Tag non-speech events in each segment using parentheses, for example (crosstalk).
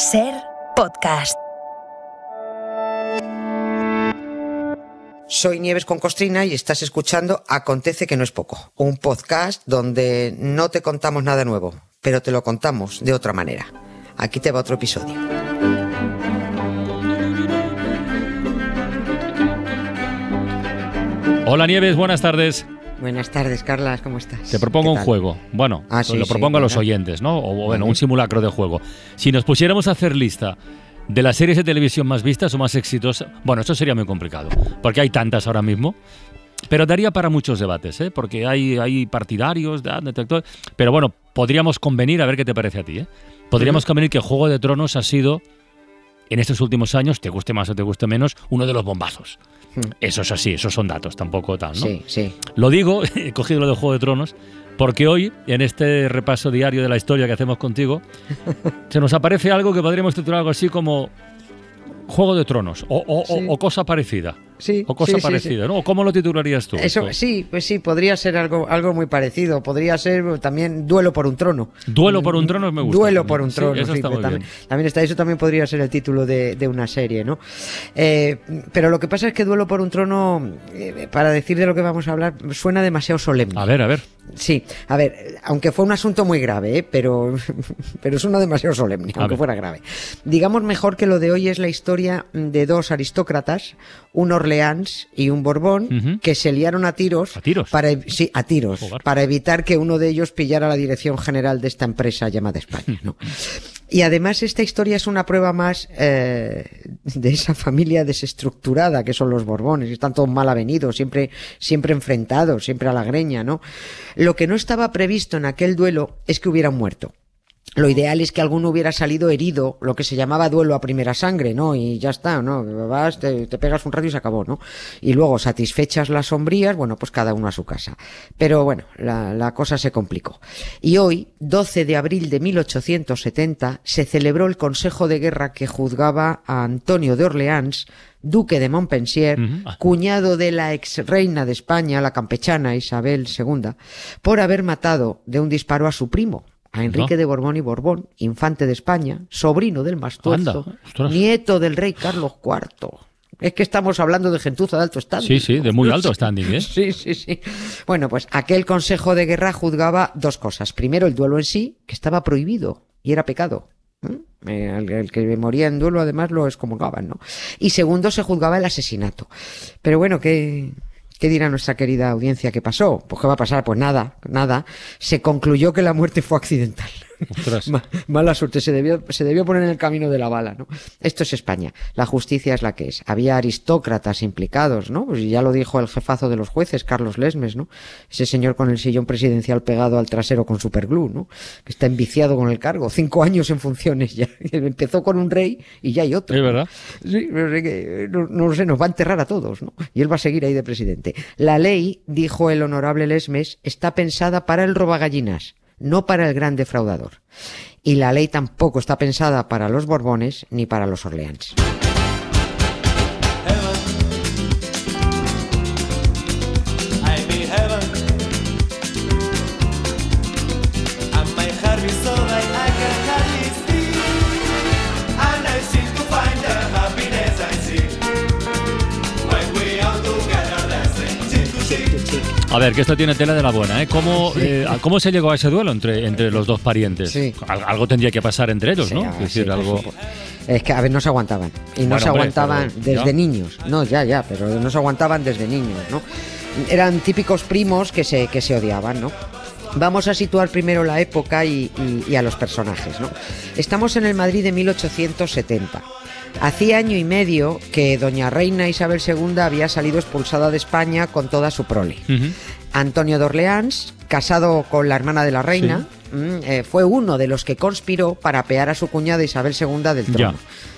Ser podcast. Soy Nieves con Costrina y estás escuchando Acontece que no es poco, un podcast donde no te contamos nada nuevo, pero te lo contamos de otra manera. Aquí te va otro episodio. Hola Nieves, buenas tardes. Buenas tardes, Carlas, ¿cómo estás? Te propongo ¿Qué un tal? juego. Bueno, Ah, sí, lo sí, propongo a los oyentes, ¿no? O bueno, Vale. un simulacro de juego. Si nos pusiéramos a hacer lista de las series de televisión más vistas o más exitosas, bueno, esto sería muy complicado, porque hay tantas ahora mismo. Pero daría para muchos debates, ¿eh? porque hay, hay partidarios, de- detractores. Pero bueno, podríamos convenir, a ver qué te parece a ti. ¿eh? Podríamos convenir que Juego de Tronos ha sido, en estos últimos años, te guste más o te guste menos, uno de los bombazos. Eso es así, esos son datos, tampoco tal, ¿no? Sí, sí. Lo digo, (laughs) he cogido lo de Juego de Tronos, porque hoy, en este repaso diario de la historia que hacemos contigo, (laughs) se nos aparece algo que podríamos titular algo así como Juego de Tronos, o, o- o- Sí. o cosa parecida. Sí, O cosa sí, sí, parecida, ¿no? ¿O cómo lo titularías tú? Eso, esto? sí, pues sí, podría ser algo, algo muy parecido. Podría ser también duelo por un trono. Duelo por un trono me gusta. Duelo por un trono. eso está muy también, bien. también está, eso también podría ser el título de, de una serie, ¿no? Eh, pero lo que pasa es que Duelo por un trono, eh, para decir de lo que vamos a hablar, suena demasiado solemne. A ver, a ver. Sí, a ver, aunque fue un asunto muy grave, ¿eh? pero, (laughs) pero suena demasiado solemne, A aunque ver. fuera grave. Digamos mejor que lo de hoy es la historia de dos aristócratas, un Orleans y un Borbón, que se liaron a tiros. ¿A tiros? Para, ev- sí, a tiros. Joder. Para evitar que uno de ellos pillara la dirección general de esta empresa llamada España, ¿no? (laughs) Y además esta historia es una prueba más eh, de esa familia desestructurada que son los Borbones, están todos mal avenidos, siempre, siempre enfrentados, siempre a la greña, ¿no? Lo que no estaba previsto en aquel duelo es que hubiera un muerto. Lo ideal es que alguno hubiera salido herido, lo que se llamaba duelo a primera sangre, ¿no? Y ya está, ¿no? Vas, te, te pegas un rato y se acabó, ¿no? Y luego, satisfechas las sombrías, bueno, pues cada uno a su casa. Pero bueno, la, la cosa se complicó. Y hoy, 12 de abril de 1870, se celebró el Consejo de Guerra que juzgaba a Antonio de Orleans, duque de Montpensier. Ah. cuñado de la ex reina de España, la campechana Isabel II, por haber matado de un disparo a su primo, a Enrique de Borbón y Borbón, infante de España, sobrino del Mastuerzo, nieto del rey Carlos IV. Es que estamos hablando de gentuza de alto standing. Sí, sí, de muy alto standing, ¿eh? (laughs) Sí, sí, sí. Bueno, pues aquel consejo de guerra juzgaba dos cosas. Primero, el duelo en sí, que estaba prohibido y era pecado. ¿Mm? Eh, el, el que moría en duelo, además, lo excomulgaban, ¿no? Y segundo, se juzgaba el asesinato. Pero bueno, ¿qué, ¿qué dirá nuestra querida audiencia? ¿Qué pasó? Pues ¿qué va a pasar? Pues nada, nada. Se concluyó que la muerte fue accidental. Mala suerte, se debió, se debió poner en el camino de la bala, ¿no? Esto es España. La justicia es la que es. Había aristócratas implicados, ¿no? Pues ya lo dijo el jefazo de los jueces, Carlos Lesmes, ¿no? Ese señor con el sillón presidencial pegado al trasero con superglue, ¿no? Que está enviciado con el cargo. Cinco años en funciones ya. (laughs) Empezó con un rey y ya hay otro. Es verdad. Sí, no, no sé, nos va a enterrar a todos, ¿no? Y él va a seguir ahí de presidente. La ley, dijo el honorable Lesmes, está pensada para el robagallinas, no para el gran defraudador. Y la ley tampoco está pensada para los Borbones ni para los Orleans. A ver, que esto tiene tela de la buena, ¿eh? ¿Cómo, eh, ¿cómo se llegó a ese duelo entre, entre los dos parientes? Sí. Al- algo tendría que pasar entre ellos, ¿no? Sí, es ah, decir, algo... Es que, a ver, no se aguantaban. Y no Bueno, se hombre, aguantaban pero desde ya. niños. No, ya, ya, pero no se aguantaban desde niños, ¿no? Eran típicos primos que se, que se odiaban, ¿no? Vamos a situar primero la época y, y- y a los personajes, ¿no? Estamos en el Madrid de 1870. Hacía año y medio que doña Reina Isabel II había salido expulsada de España con toda su prole. Antonio de Orleans, casado con la hermana de la reina, mm, eh, fue uno de los que conspiró para apear a su cuñada Isabel II del trono. Ya.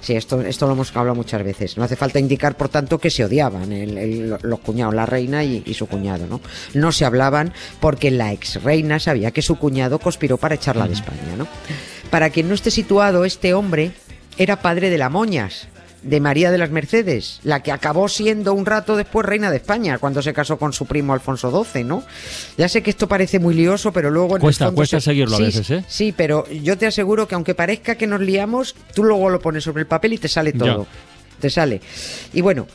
Sí, esto, esto lo hemos hablado muchas veces. No hace falta indicar, por tanto, que se odiaban el- el- los cuñados, la reina y, y su cuñado, ¿no? No se hablaban porque la ex reina sabía que su cuñado conspiró para echarla de España, ¿no? Para quien no esté situado, este hombre era padre de la Moñas, de María de las Mercedes, la que acabó siendo un rato después reina de España cuando se casó con su primo Alfonso XII, ¿no? Ya sé que esto parece muy lioso, pero luego en el Cuesta- fondo cuesta se- seguirlo a Sí, veces, ¿eh? Sí, pero yo te aseguro que aunque parezca que nos liamos, tú luego lo pones sobre el papel y te sale Ya. todo. Te sale. Y bueno,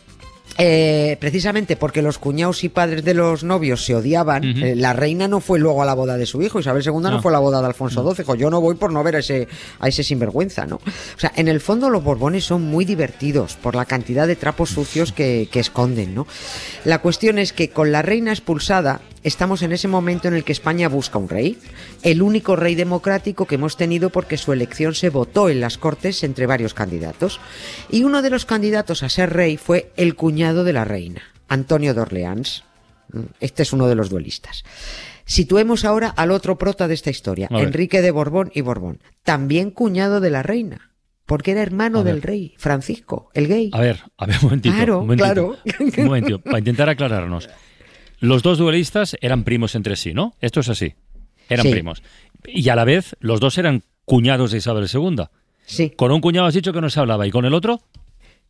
eh, precisamente porque los cuñados y padres de los novios se odiaban, eh, la reina no fue luego a la boda de su hijo, Isabel II no, No. fue a la boda de Alfonso XII, dijo, yo no voy por no ver a ese, a ese sinvergüenza, ¿no? O sea, en el fondo los Borbones son muy divertidos por la cantidad de trapos sucios que, que esconden, ¿no? La cuestión es que con la reina expulsada, estamos en ese momento en el que España busca un rey, el único rey democrático que hemos tenido porque su elección se votó en las Cortes entre varios candidatos. Y uno de los candidatos a ser rey fue el cuñado de la reina, Antonio de Orleans. Este es uno de los duelistas. Situemos ahora al otro prota de esta historia. Enrique de Borbón y Borbón, también cuñado de la reina, porque era hermano del rey, Francisco, el gay. A ver, a ver, un momentito. Claro, un momentito, claro. Un momentito, para intentar aclararnos. Los dos duelistas eran primos entre sí, ¿no? Esto es así. Eran Sí. primos. Y a la vez, los dos eran cuñados de Isabel II. Sí. Con un cuñado has dicho que no se hablaba, ¿y con el otro?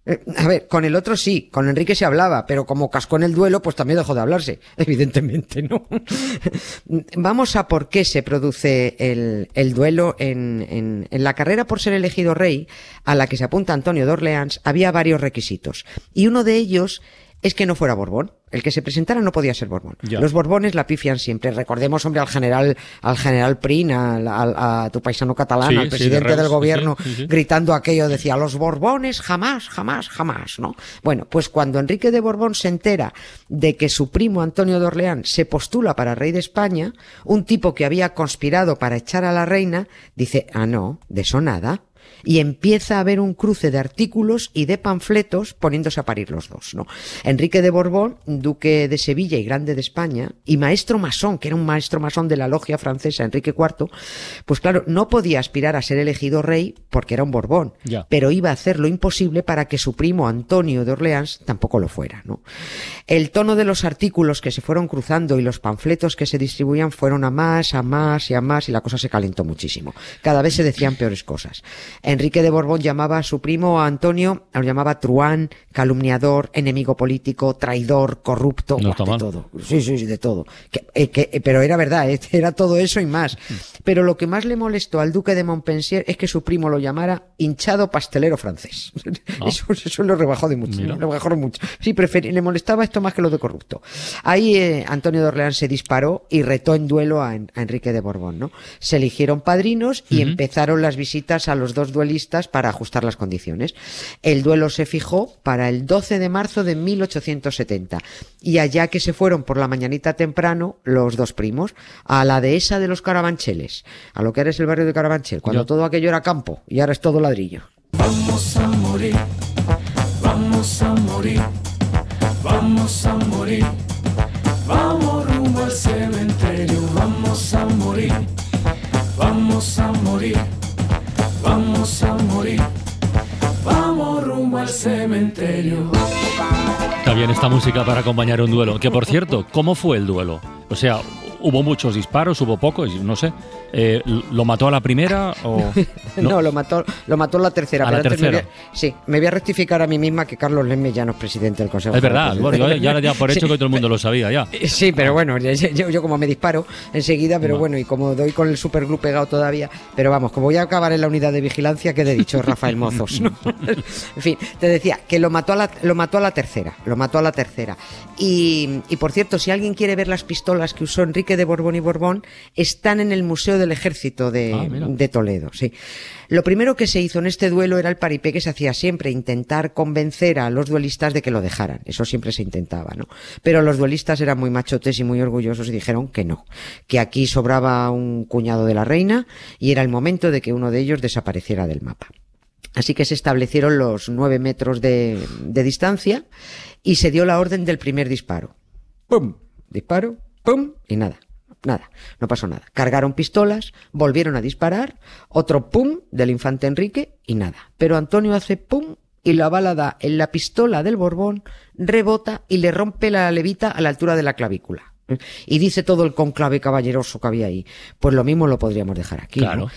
Eh, A ver, con el otro sí, con Enrique se hablaba, pero como cascó en el duelo, pues también dejó de hablarse, (laughs) evidentemente, ¿no? (laughs) Vamos a por qué se produce el, el duelo en, en- en la carrera por ser elegido rey, a la que se apunta Antonio de Orleans, había varios requisitos. Y uno de ellos es que no fuera Borbón. El que se presentara no podía ser Borbón. Ya. Los Borbones la pifian siempre. Recordemos, hombre, al general, al general Prin, al- al- a tu paisano catalán, Sí, al sí, presidente de del gobierno, sí. gritando aquello, decía, los Borbones jamás, jamás, jamás, ¿no? Bueno, pues cuando Enrique de Borbón se entera de que su primo Antonio de Orleán se postula para rey de España, un tipo que había conspirado para echar a la reina, dice, ah, no, de eso nada. Y empieza a haber un cruce de artículos y de panfletos poniéndose a parir los dos, ¿no? Enrique de Borbón, duque de Sevilla y grande de España, y maestro masón, que era un maestro masón de la logia francesa, Enrique IV, pues claro, no podía aspirar a ser elegido rey porque era un Borbón, pero iba a hacer lo imposible para que su primo Antonio de Orleans tampoco lo fuera, ¿no? El tono de los artículos que se fueron cruzando y los panfletos que se distribuían fueron a más, a más y a más y la cosa se calentó muchísimo. Cada vez se decían peores cosas. Enrique de Borbón llamaba a su primo a Antonio, lo llamaba truán, calumniador, enemigo político, traidor, corrupto, No de todo. Sí, sí, sí, de todo. Que- eh, que- eh, pero era verdad, eh, (laughs) era todo eso y más. Pero lo que más le molestó al duque de Montpensier es que su primo lo llamara hinchado pastelero francés. (laughs) Ah. Eso, eso lo rebajó de mucho. Mira. Lo rebajó mucho. Sí, le molestaba esto más que lo de corrupto. Ahí eh, Antonio de Orleans se disparó y retó en duelo a, En- a Enrique de Borbón, ¿no? Se eligieron padrinos y empezaron las visitas a los dos duelistas para ajustar las condiciones. El duelo se fijó para el 12 de marzo de 1870 y allá que se fueron por la mañanita temprano los dos primos a la dehesa de los Carabancheles, a lo que era el barrio de Carabanchel, cuando todo aquello era campo y ahora es todo ladrillo. Vamos a morir, vamos a morir, cementerio. Está bien esta música para acompañar un duelo. Que por cierto, ¿cómo fue el duelo? O sea, hubo muchos disparos, hubo pocos, no sé. Eh, ¿Lo mató a la primera o...? (laughs) No, lo mató, lo mató la tercera. A la me tercera. voy a- sí, me voy a rectificar a mí misma que Carlos Lemme ya no es presidente del Consejo. Es verdad, de bueno, yo Presidentes. ya por (laughs) hecho Sí. que todo el mundo lo sabía ya. Sí, pero bueno, yo, como me disparo enseguida, pero bueno, y como doy con el superglue pegado todavía, pero vamos, como voy a acabar en la unidad de vigilancia, que he dicho Rafael Mozos, ¿no? (laughs) en fin, te decía que lo mató a la, lo mató a la tercera, lo mató a la tercera. Y, y por cierto, si alguien quiere ver las pistolas que usó Enrique de Borbón y Borbón, están en el Museo del Ejército de, Ah, de Toledo, sí. Lo primero que se hizo en este duelo era el paripé que se hacía siempre, intentar convencer a los duelistas de que lo dejaran. Eso siempre se intentaba, ¿no? Pero los duelistas eran muy machotes y muy orgullosos y dijeron que no, que aquí sobraba un cuñado de la reina y era el momento de que uno de ellos desapareciera del mapa. Así que se establecieron los nueve metros de, de distancia y se dio la orden del primer disparo. ¡Pum! Disparo, ¡pum! Y nada, nada, no pasó nada. Cargaron pistolas, volvieron a disparar, otro ¡pum! del infante Enrique y nada. Pero Antonio hace ¡pum! y la bala da en la pistola del Borbón, rebota y le rompe la levita a la altura de la clavícula. Y dice todo el conclave caballeroso que había ahí. Pues lo mismo lo podríamos dejar aquí. ¿no? Claro.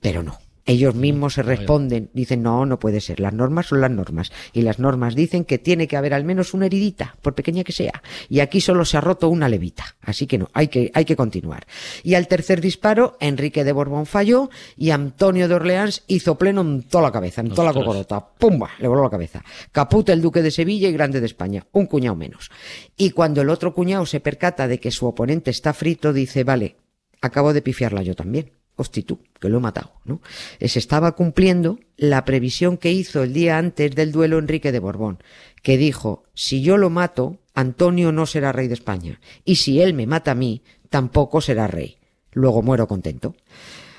Pero no. Ellos mismos se responden, dicen, no, no puede ser, las normas son las normas. Y las normas dicen que tiene que haber al menos una heridita, por pequeña que sea. Y aquí solo se ha roto una levita. Así que no, hay que, hay que continuar. Y al tercer disparo, Enrique de Borbón falló y Antonio de Orleans hizo pleno en toda la cabeza, en toda la cocorota. ¡Pumba! Le voló la cabeza. Caput el duque de Sevilla y grande de España. Un cuñado menos. Y cuando el otro cuñado se percata de que su oponente está frito, dice, vale, acabo de pifiarla yo también. Hosti tú, que lo he matado, ¿no? Eh, Se estaba cumpliendo la previsión que hizo el día antes del duelo Enrique de Borbón, que dijo, si yo lo mato, Antonio no será rey de España, y si él me mata a mí, tampoco será rey. Luego muero contento.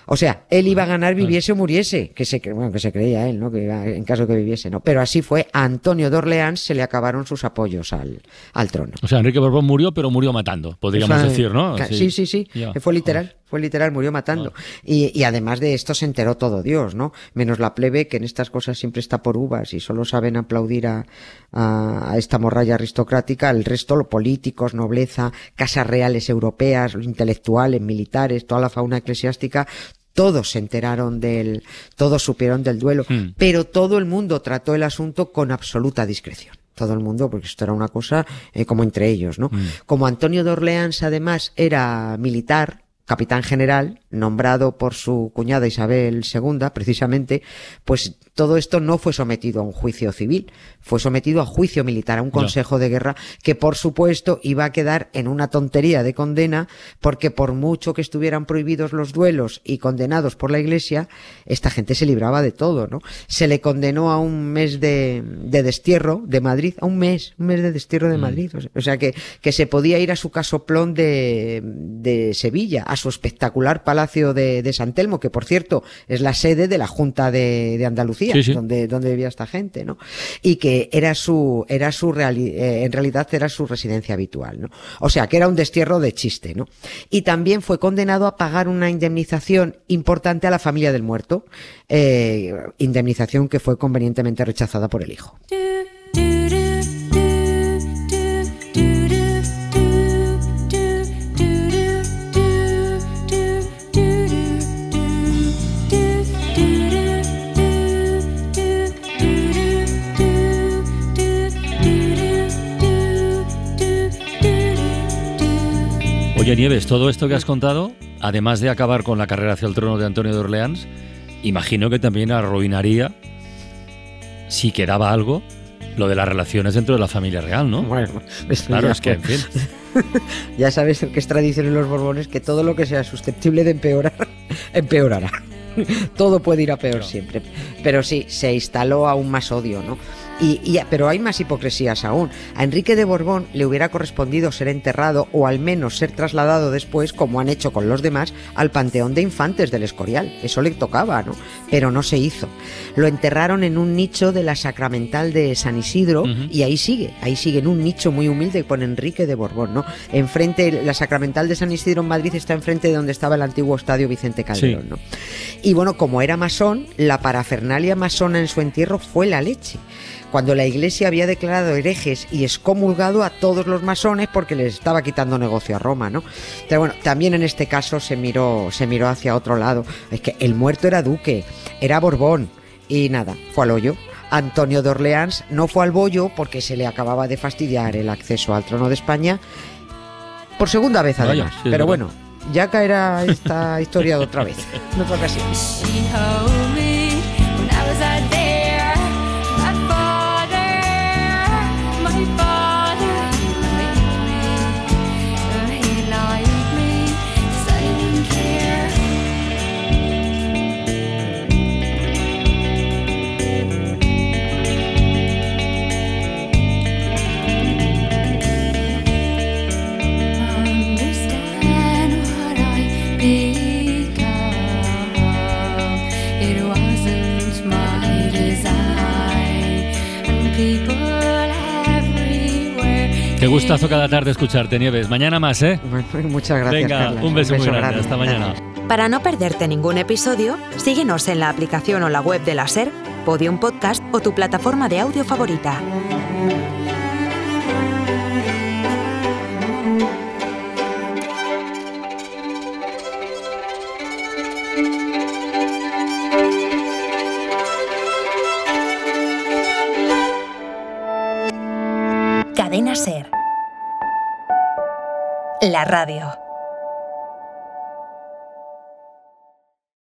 O sea, él iba a ganar viviese o muriese, que se, bueno, que se creía él, ¿no? Que iba- en caso que viviese, ¿no? Pero así fue, a Antonio de Orleans se le acabaron sus apoyos al, al trono. O sea, Enrique Borbón murió, pero murió matando, podríamos O sea, decir, ¿no? Sí, sí, sí. Fue literal, fue literal, murió matando. Y, y además de esto se enteró todo Dios, ¿no? Menos la plebe, que en estas cosas siempre está por uvas y solo saben aplaudir a, a, a esta morralla aristocrática. El resto, los políticos, nobleza, casas reales europeas, los intelectuales, militares, toda la fauna eclesiástica, todos se enteraron del, todos supieron del duelo, Hmm. pero todo el mundo trató el asunto con absoluta discreción. Todo el mundo, porque esto era una cosa eh, como entre ellos, ¿no? Como Antonio de Orleans, además, era militar, capitán general, nombrado por su cuñada Isabel II, precisamente, pues todo esto no fue sometido a un juicio civil, fue sometido a juicio militar, a un consejo de guerra, que por supuesto iba a quedar en una tontería de condena, porque por mucho que estuvieran prohibidos los duelos y condenados por la iglesia, esta gente se libraba de todo, ¿no? Se le condenó a un mes de, de destierro de Madrid, a un mes, un mes de destierro de Madrid, o sea, o sea que, que se podía ir a su casoplón de, de Sevilla, a su espectacular palacio de, de San Telmo, que por cierto es la sede de la Junta de, de Andalucía, Sí, sí. donde, donde vivía esta gente, ¿no? Y que era su, era su reali- eh, en realidad era su residencia habitual, ¿no? O sea, que era un destierro de chiste, ¿no? Y también fue condenado a pagar una indemnización importante a la familia del muerto, eh, indemnización que fue convenientemente rechazada por el hijo. Nieves, todo esto que has contado, además de acabar con la carrera hacia el trono de Antonio de Orleans, imagino que también arruinaría, si quedaba algo, lo de las relaciones dentro de la familia real, ¿no? Bueno, esto Claro, ya es que, en fin. (laughs) Ya sabes que es tradición en los Borbones que todo lo que sea susceptible de empeorar, (laughs) empeorará. (laughs) Todo puede ir a peor siempre. Pero sí, se instaló aún más odio, ¿no? Y, y- pero hay más hipocresías aún. A Enrique de Borbón le hubiera correspondido ser enterrado o al menos ser trasladado después, como han hecho con los demás, al Panteón de Infantes del Escorial. Eso le tocaba, ¿no? Pero no se hizo. Lo enterraron en un nicho de la Sacramental de San Isidro y ahí sigue, ahí sigue en un nicho muy humilde con Enrique de Borbón, ¿no? Enfrente, la Sacramental de San Isidro en Madrid está enfrente de donde estaba el antiguo estadio Vicente Calderón, Sí. ¿no? Y bueno, como era masón, la parafernalia masona en su entierro fue la leche. Cuando la iglesia había declarado herejes y excomulgado a todos los masones porque les estaba quitando negocio a Roma, ¿no? Pero bueno, también en este caso se miró, se miró hacia otro lado. Es que el muerto era duque, era Borbón, y nada, fue al hoyo. Antonio de Orleans no fue al bollo porque se le acababa de fastidiar el acceso al trono de España por segunda vez Vaya, además. sí, Pero bueno, ya caerá esta (laughs) historia de otra vez, en otra ocasión. Gustazo cada tarde escucharte, Nieves. Mañana más, ¿eh? Bueno, muchas gracias. Venga, un beso muy grande. Hasta mañana. Para no perderte ningún episodio, síguenos en la aplicación o la web de la SER, Podium Podcast o tu plataforma de audio favorita. La radio.